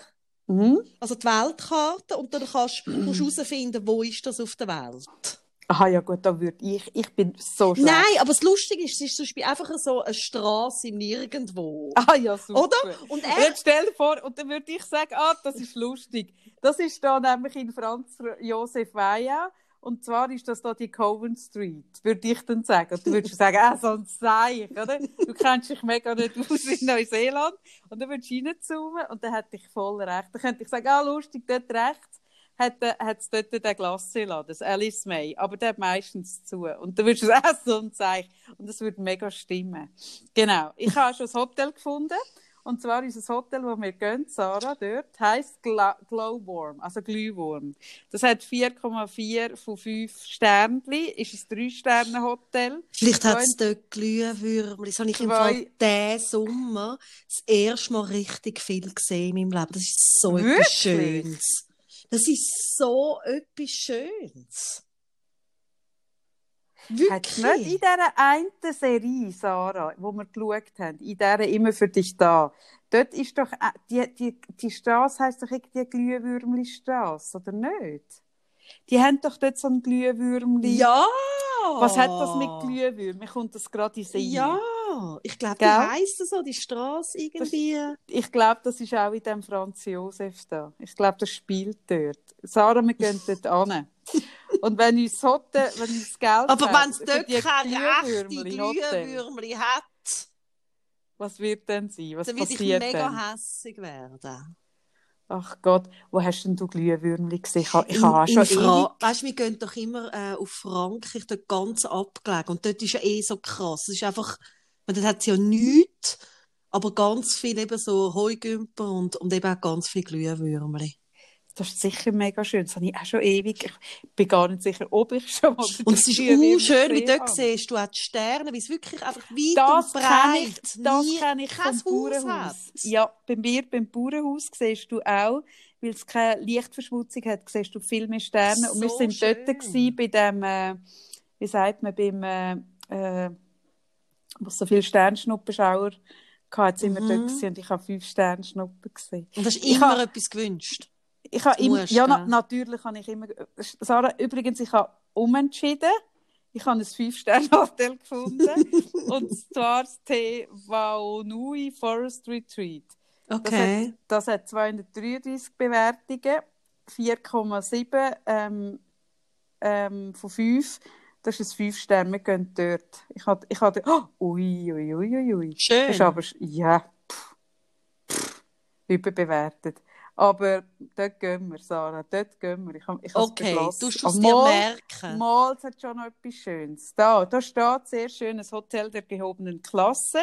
mhm. also die Weltkarte und dann kannst du herausfinden, wo ist das auf der Welt. Aha, ja gut, da würde ich, ich bin so schlecht. Nein, aber das Lustige ist, es ist zum Beispiel einfach so eine Straße Nirgendwo. Ah ja, super. Oder? Und er... Jetzt stell dir vor, und dann würde ich sagen, ah, das ist lustig. Das ist da nämlich in Franz Josef Weyer und zwar ist das da die Cowan Street, würde ich dann sagen. Und du würdest sagen, ah, so ein Seich, oder? Du kennst dich mega nicht aus in Neuseeland. Und dann würdest du reinzoomen und dann hätte ich voll recht. Dann könnte ich sagen, ah, lustig, dort rechts hat, es dort den Glasse-Laden, das Alice May. Aber der hat meistens zu. Und dann würdest du ah, so ein Seich. Und das würde mega stimmen. Genau. Ich habe schon ein Hotel gefunden. Und zwar ist das Hotel, wo wir gehen, Sarah, dort, heisst Glowworm, also Glühwurm. Das hat 4,4 von 5 Sternchen, ist ein 3-Sterne-Hotel. Vielleicht hat es dort Glühwürmer. Das habe ich im Fall diesen Sommer das erste Mal richtig viel gesehen in meinem Leben. Das ist so Wirklich? etwas Schönes. Das ist so etwas Schönes. Wirklich? Hat nicht in dieser einen Serie, Sarah, wo wir geschaut haben, in dieser «Immer für dich da», dort ist doch, äh, die, die, die Straße heisst doch irgendwie Glühwürmli-Straße, oder nicht? Die haben doch dort so ein Glühwürmli. Ja! Was hat das mit Glühwürmli? Mir kommt das gerade in Sinn. Ja! Ich glaube, die heisst so, die Straße irgendwie. Das, ich glaube, das ist auch in dem Franz Josef da. Ich glaube, das spielt dort. Sarah, wir gehen dort an. Und wenn uns Hotel, wenn uns Geld Aber wenn es dort keine echte Glühwürmli hat, was wird denn sein? Was dann passiert ich mega hässig werden. Ach Gott, wo hast denn du Glühwürmli gesehen? Ich, ich habe schon Fra Weißt du, wir gehen doch immer äh, auf Frankreich, dort ganz abgelegen. Und dort ist ja eh so krass. Es ist einfach, dort hat es ja nichts, aber ganz viel eben so Heugümper und, und eben auch ganz viel Glühwürmli. Das ist sicher mega schön. Das habe ich auch schon ewig. Ich bin gar nicht sicher, ob ich schon mal. Und es ist auch schön, wie du dort siehst. Du hast Sterne, wie es wirklich einfach weit das und breit ich, Das kenne ich vom Bauernhaus. Ja, bei mir beim Bauernhaus siehst du auch, weil es keine Lichtverschmutzung hat, siehst du viel mehr Sterne. So und wir sind schön. dort gewesen, bei dem, äh, wie sagt man, beim, äh, äh, wo so viele Sternschnuppenschauer hatte, sind wir dort mhm. gewesen, und ich habe fünf Sternschnuppen gesehen. Und hast du immer habe, etwas gewünscht? Ich habe Das immer, ja, na, natürlich habe ich immer, Sarah, übrigens, ich habe umentschieden. Ich habe ein Fünf-Sterne-Hotel gefunden. <laughs> und zwar das Te Waunui Forest Retreat. Okay. Das hat 233 Bewertungen, 4,7 ähm, ähm, von 5. Das ist ein 5 Sterne, wir gehen dort. Ich hatte, ich hatte oh, ui, ui, ui, ui, ui. Schön. Das ist aber, ja, pff, pff, überbewertet. Aber dort gehen wir, Sarah, dort gehen wir. Ich, ich es Okay, beschlossen. du es Ah, dir merken. Mal, es hat schon noch etwas Schönes. Da, da steht sehr schönes Hotel der gehobenen Klasse.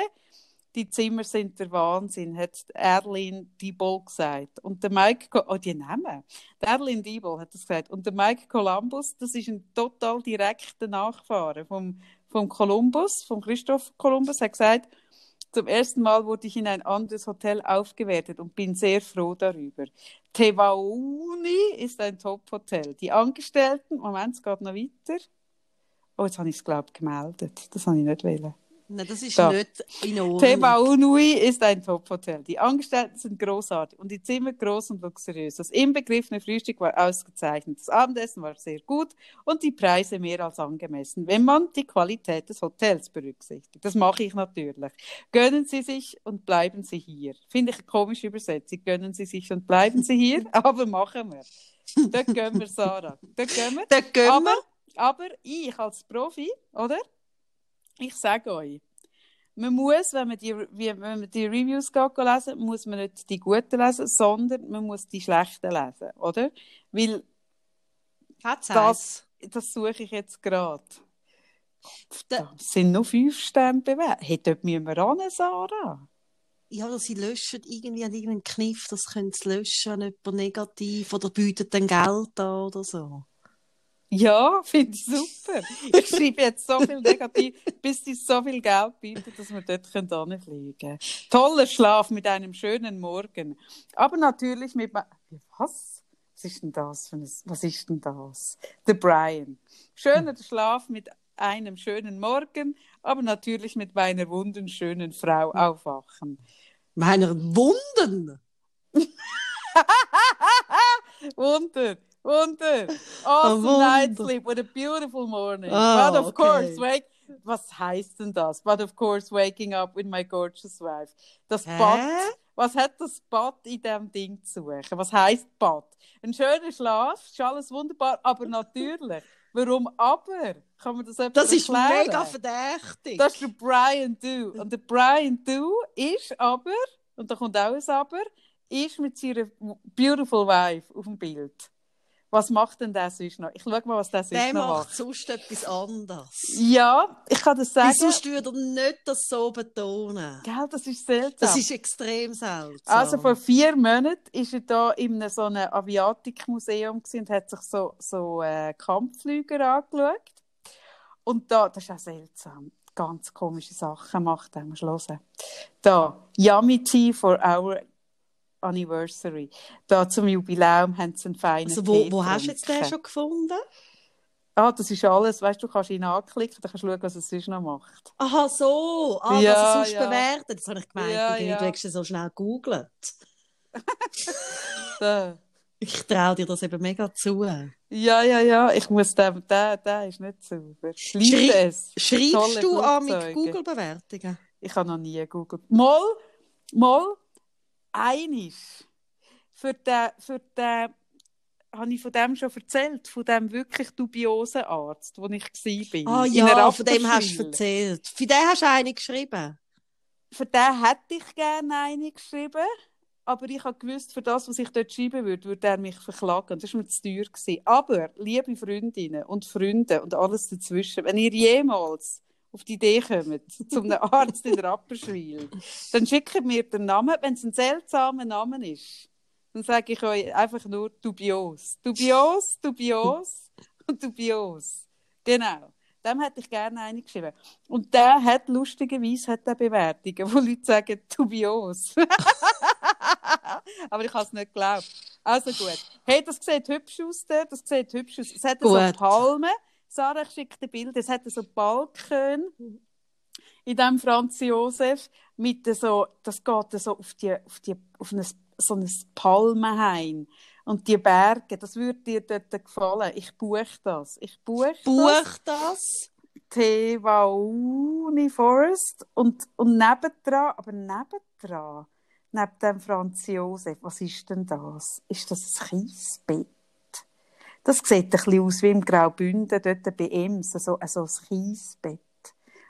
Die Zimmer sind der Wahnsinn, hat Erlin Diebol gesagt. Und der Mike, oh, die Namen. Erlin Diebol hat das gesagt. Und der Mike Columbus, das ist ein total direkter Nachfahre vom, vom Columbus, vom Christoph Columbus, hat gesagt, zum ersten Mal wurde ich in ein anderes Hotel aufgewertet und bin sehr froh darüber. Tewauni ist ein Top-Hotel. Die Angestellten, Moment, es geht noch weiter. Oh, jetzt habe ich es, glaube ich, gemeldet. Das habe ich nicht wollen. Nein, das ist Da. nicht in Ordnung. Tewaunui ist ein Top-Hotel. Die Angestellten sind großartig und die Zimmer groß und luxuriös. Das inbegriffene Frühstück war ausgezeichnet. Das Abendessen war sehr gut und die Preise mehr als angemessen, wenn man die Qualität des Hotels berücksichtigt. Das mache ich natürlich. Gönnen Sie sich und bleiben Sie hier. Finde ich eine komische Übersetzung. Gönnen Sie sich und bleiben Sie hier, <laughs> aber machen wir. Dort gehen wir, Sarah. Dort gehen wir. Da gehen Aber, wir. aber ich als Profi, oder? Ich sage euch, man muss, wenn man die, wenn man die Reviews lesen, muss man nicht die guten lesen, sondern man muss die schlechten lesen, oder? Weil Hat's das, das suche ich jetzt gerade. Da- Es sind nur fünf Sterne bewertet. Hey, dort müssen wir ran, Sarah. Ja, oder sie löschen irgendwie an irgendeinen Kniff, das können sie löschen, wenn jemand negativ oder bietet dann Geld an oder so. Ja, finde ich super. Ich schreibe jetzt so viel negativ, bis die so viel Geld bieten, dass wir dort hinfliegen können. Toller Schlaf mit einem schönen Morgen. Aber natürlich mit... Was? Was ist denn das? Für ein, was ist denn das? Der Brian. Schöner Schlaf mit einem schönen Morgen, aber natürlich mit meiner wunderschönen Frau aufwachen. Meiner Wunden! <laughs> Wunder, Wunder. <laughs> Awesome Wunder. night sleep with a beautiful morning. Ah, But of okay. course, wake. Was heißt denn das? But of course, waking up with my gorgeous wife. Das Hä? Bad. Was hat das Bad in dem Ding zu suchen? Was heißt Bad? Ein schöner Schlaf, ist alles wunderbar, aber natürlich. <laughs> Warum aber? Kann man das etwas Das ist erklären? mega verdächtig. Das ist der Brian Du. Und der Brian Du ist aber, und da kommt auch ein Aber, ist mit seiner beautiful wife auf dem Bild. Was macht denn der sonst noch? Ich schau mal, was der sonst Der noch macht macht. sonst etwas anderes. Ja, ich kann das sagen. Wieso würde er nicht das so betonen? Gell, das ist seltsam. Das ist extrem seltsam. Also vor vier Monaten war er da in einem so einem Aviatikmuseum und hat sich so, so äh, Kampfflüger angeschaut. Und da, das ist auch seltsam, ganz komische Sachen macht er, musst du hören. Da, Yummy Tea for our Anniversary. Da zum Jubiläum haben sie einen feinen also wo, wo hast du jetzt den schon gefunden? Ah, das ist alles, weißt du, du kannst ihn anklicken, dann kannst du schauen, was er sonst noch macht. Aha, so. Ah, Ja, was er sonst ja. bewertet. Das habe ich gemeint. Ja, ja. Du hast ihn so schnell gegoogelt. <laughs> Da. Ich traue dir das eben mega zu. Ja, ja, ja, ich muss den, der, der ist nicht sauber. Ich liebe Schrei- es. Schreibst Tolle du an mit Flugzeuge. Google-Bewertungen? Ich habe noch nie Google. Mal, mal, einisch. Für den, für den, habe ich von dem schon erzählt, von dem wirklich dubiosen Arzt, wo ich war. Ah in ja, von dem hast du erzählt. Für den hast du eine geschrieben. Für den hätte ich gerne eine geschrieben, aber ich habe gewusst, für das, was ich dort schreiben würde, würde er mich verklagen. Das war mir zu teuer. Gewesen. Aber, liebe Freundinnen und Freunde und alles dazwischen, wenn ihr jemals auf die Idee kommt, zu einem Arzt in Rapperswil, dann schickt mir den Namen, wenn es ein seltsamer Name ist. Dann sage ich euch einfach nur dubios. Dubios, dubios und dubios. Genau. Dem hätte ich gerne eine geschrieben. Und der hat lustigerweise hat der Bewertungen, wo Leute sagen, dubios. <laughs> Aber ich habe es nicht geglaubt. Also gut. Hey, das sieht hübsch aus, der. das sieht hübsch aus. Es hat so Gut. Palmen. Sarah, ich schicke dir Bilder. Es hat so Balken in dem Franz Josef mit so, das geht so auf die, auf die, auf ein, so ein Palmenhain. Und die Berge, das würde dir dort gefallen. Ich buche das. Ich buche das. Buch das. Tewauni Forest und, und nebendran, aber nebendran, neben dem Franz Josef, was ist denn das? Ist das ein Kiesbett? Das sieht ein bisschen aus wie im Graubünden, dort bei Ems, so, so ein Kiesbett.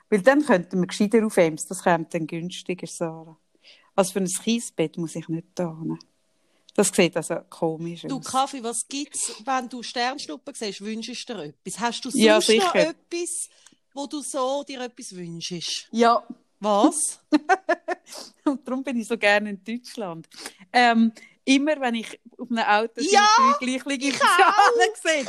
Weil dann könnten wir gescheiter auf Ems, das käme dann günstiger, Sarah. Also für ein Kiesbett muss ich nicht da. Das sieht also komisch aus. Du, Kaffee, was gibt's, wenn du Sternschnuppen siehst, wünschst du dir etwas? Hast du sonst Ja, noch etwas, wo du so dir etwas wünschst? Ja, Was? <laughs> und darum bin ich so gerne in Deutschland. Ähm, immer wenn ich auf einem Auto Ja, gleich liege ich auch, gesehen.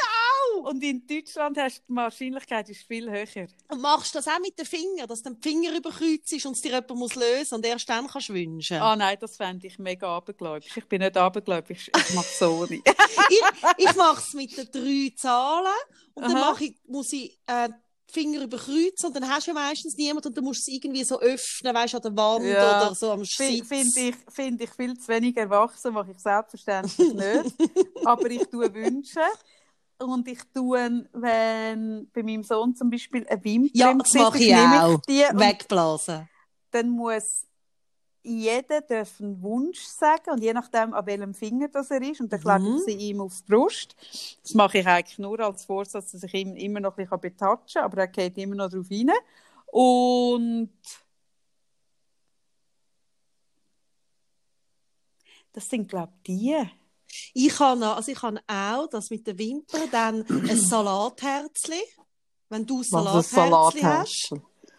Und in Deutschland hast die Wahrscheinlichkeit ist viel höher. Und machst du das auch mit den Fingern, dass du den Finger überkreuzt ist und es dir jemand muss lösen und erst dann kannst du wünschen? Ah nein, das fände ich mega abergläubisch. Ich bin nicht abergläubisch, ich mache so nicht. <laughs> ich ich mache es mit den drei Zahlen und dann Aha. mache ich, muss ich äh, Finger überkreuzen und dann hast du ja meistens niemanden und dann musst du es irgendwie so öffnen, weißt du, an der Wand Ja. oder so am Sitz. Finde ich, find ich viel zu wenig erwachsen, mache ich selbstverständlich nicht. <laughs> Aber ich tue Wünsche. Und ich tue, wenn bei meinem Sohn zum Beispiel eine Wimper Ja, im das Gesicht mache ich auch. die Wegblasen. dann muss jeder darf einen Wunsch sagen und je nachdem, an welchem Finger das er ist, und dann klebe Mhm. sie ihm auf die Brust. Das mache ich eigentlich nur als Vorsatz, dass ich ihn immer noch ein bisschen betatschen kann, aber er geht immer noch drauf rein. Und das sind, glaube ich, die. Ich habe also ich habe auch das mit den Wimpern, dann ein <clears throat> Salatherzli. Wenn du ein Salatherzli hast.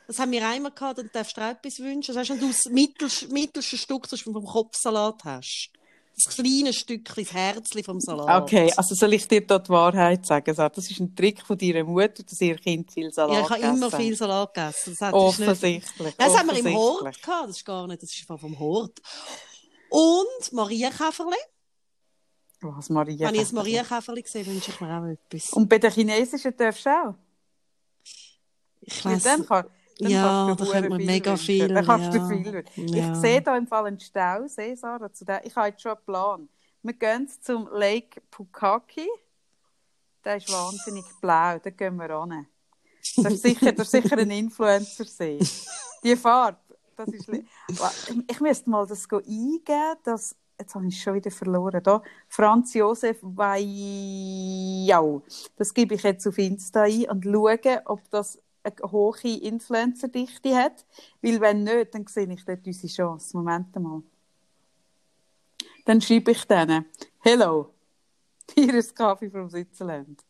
Das haben wir einmal gehabt, dann darfst du dir auch etwas wünschen. Das heißt, wenn du das mittelste, mittelste Stück zum Beispiel vom Kopfsalat hast. Das kleine Stückchen, das Herzli vom Salat. Okay, also soll ich dir da die Wahrheit sagen? Sarah? Das ist ein Trick von deiner Mutter, dass ihr Kind viel Salat Ja, ich habe immer gegessen viel Salat gegessen. Das, das ist nicht, Offensichtlich. das haben wir im offensichtlich. Hort gehabt. Das ist gar nicht, das ist vom Hort. Und Marienkäferli. Was, Maria? Wenn ich ein Marienkäferli sehe, wünsche ich mir auch etwas. Und bei den Chinesischen darfst du auch. Ich Weil weiss, dann Ja, du da könnte man viel mega wünschen. viel, Dann kannst du ja. viel wünschen. Ja. Ich sehe da im Fall einen Stausee, Sarah, zu dem. Ich habe jetzt schon einen Plan. Wir gehen zum Lake Pukaki. Der ist wahnsinnig blau, da gehen wir ran. Das ist sicher, das ist sicher ein Influencer-See. Die Farbe, das ist... Ich müsste mal das eingeben, dass... Jetzt habe ich es schon wieder verloren. Da, Franz Josef Weijau. Das gebe ich jetzt auf Insta ein und schaue, ob das eine hohe Influencer-Dichte hat. Weil wenn nicht, dann sehe ich dort unsere Chance. Moment mal. Dann schreibe ich denen, Hello, <laughs> hier ist Kaffee from Switzerland.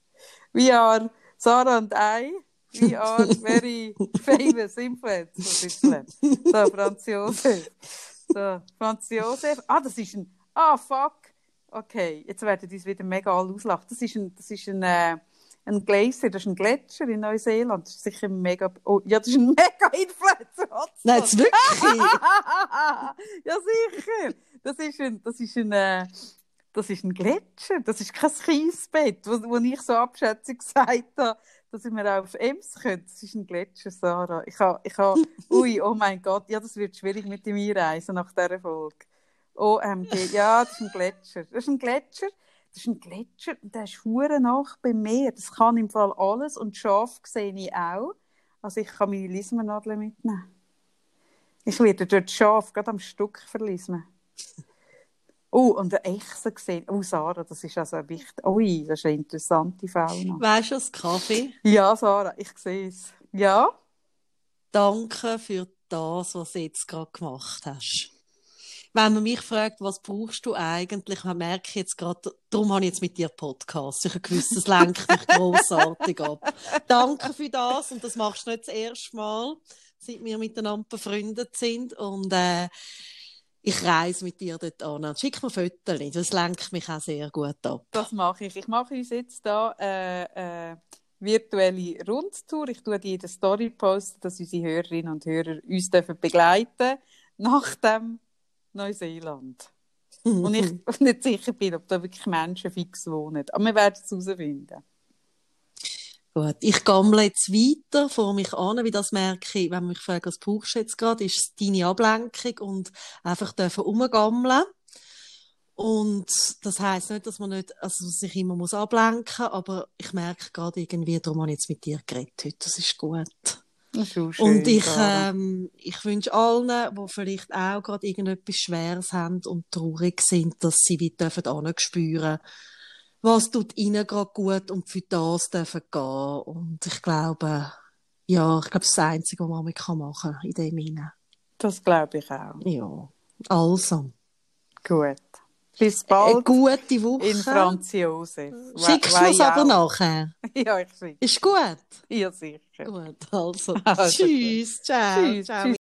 We are Sarah and I. We are very <laughs> famous influencers from Switzerland. So, Franz Josef. So, Franz Josef. Ah, das ist ein. Ah, fuck. Okay, jetzt werden uns wieder mega alle auslachen. Das ist ein, das ist ein, äh, ein Glacier, das ist ein Gletscher in Neuseeland. Das ist sicher ein mega. Oh, ja, das ist ein <laughs> mega Influencer. Nein, jetzt wirklich? <laughs> ja, sicher. Das ist ein, das ist ein, äh, das ist ein Gletscher. Das ist kein Kiesbett, wo, wo ich so abschätzig <laughs> gesagt habe, dass ich mir auch auf Ems könnte. Das ist ein Gletscher, Sarah. Ich habe, ich habe, ui, oh mein Gott, ja, das wird schwierig mit dem Einreisen nach dieser Folge. OMG, ja, das ist ein Gletscher. Das ist ein Gletscher. Das ist ein Gletscher und der ist hure nach beim Meer. Das kann im Fall alles und Schaf sehe ich auch. Also ich kann meine Lismernadeln mitnehmen. Ich werde dort Schaf gerade am Stück verlismen. Oh, und eine Echse gesehen. Oh, Sarah, das ist also wichtig. Ui, das ist eine interessante Fauna. Weißt du, das Kaffee? Ja, Sarah, ich sehe es. Ja? Danke für das, was du jetzt gerade gemacht hast. Wenn man mich fragt, was brauchst du eigentlich, dann merke ich jetzt gerade, darum habe ich jetzt mit dir Podcast. Ich habe gewusst, das lenkt mich <laughs> grossartig ab. Danke für das und das machst du nicht das erste Mal, seit wir miteinander befreundet sind und äh, ich reise mit dir dort an. Schick mir Fotos, das lenkt mich auch sehr gut ab. Das mache ich. Ich mache uns jetzt da äh, äh, virtuelle Rundtour. Ich tue die in der Story posten, dass unsere Hörerinnen und Hörer uns dürfen begleiten nach dem Neuseeland. <laughs> Und ich nicht sicher bin, ob da wirklich Menschen fix wohnen. Aber wir werden es herausfinden. Gut, ich gammle jetzt weiter vor mich an, wie das merke ich, wenn man mich fragt, was brauchst du jetzt gerade, ist es deine Ablenkung und einfach dürfen rumgammeln. Und das heisst nicht, dass man nicht, also sich immer muss ablenken, aber ich merke gerade irgendwie, darum habe ich jetzt mit dir geredet heute. Das ist gut. Und ich, ähm, ich wünsche allen, die vielleicht auch gerade irgendetwas Schweres haben und traurig sind, dass sie wie dürfen spüren, was tut ihnen gerade gut und für das dürfen gehen. Und ich glaube, ja, ich glaube, das ist das Einzige, was man machen kann in dem hinein. Das glaube ich auch. Ja. Also, Gut. Bis eine bald gute Woche. in Franz Josef. Schickst du es aber nachher? <laughs> Ja, ich schicke. Ist gut? Ja, sicher. Gut, also. <laughs> Also tschüss, ciao. Tschüss, ciao tschüss.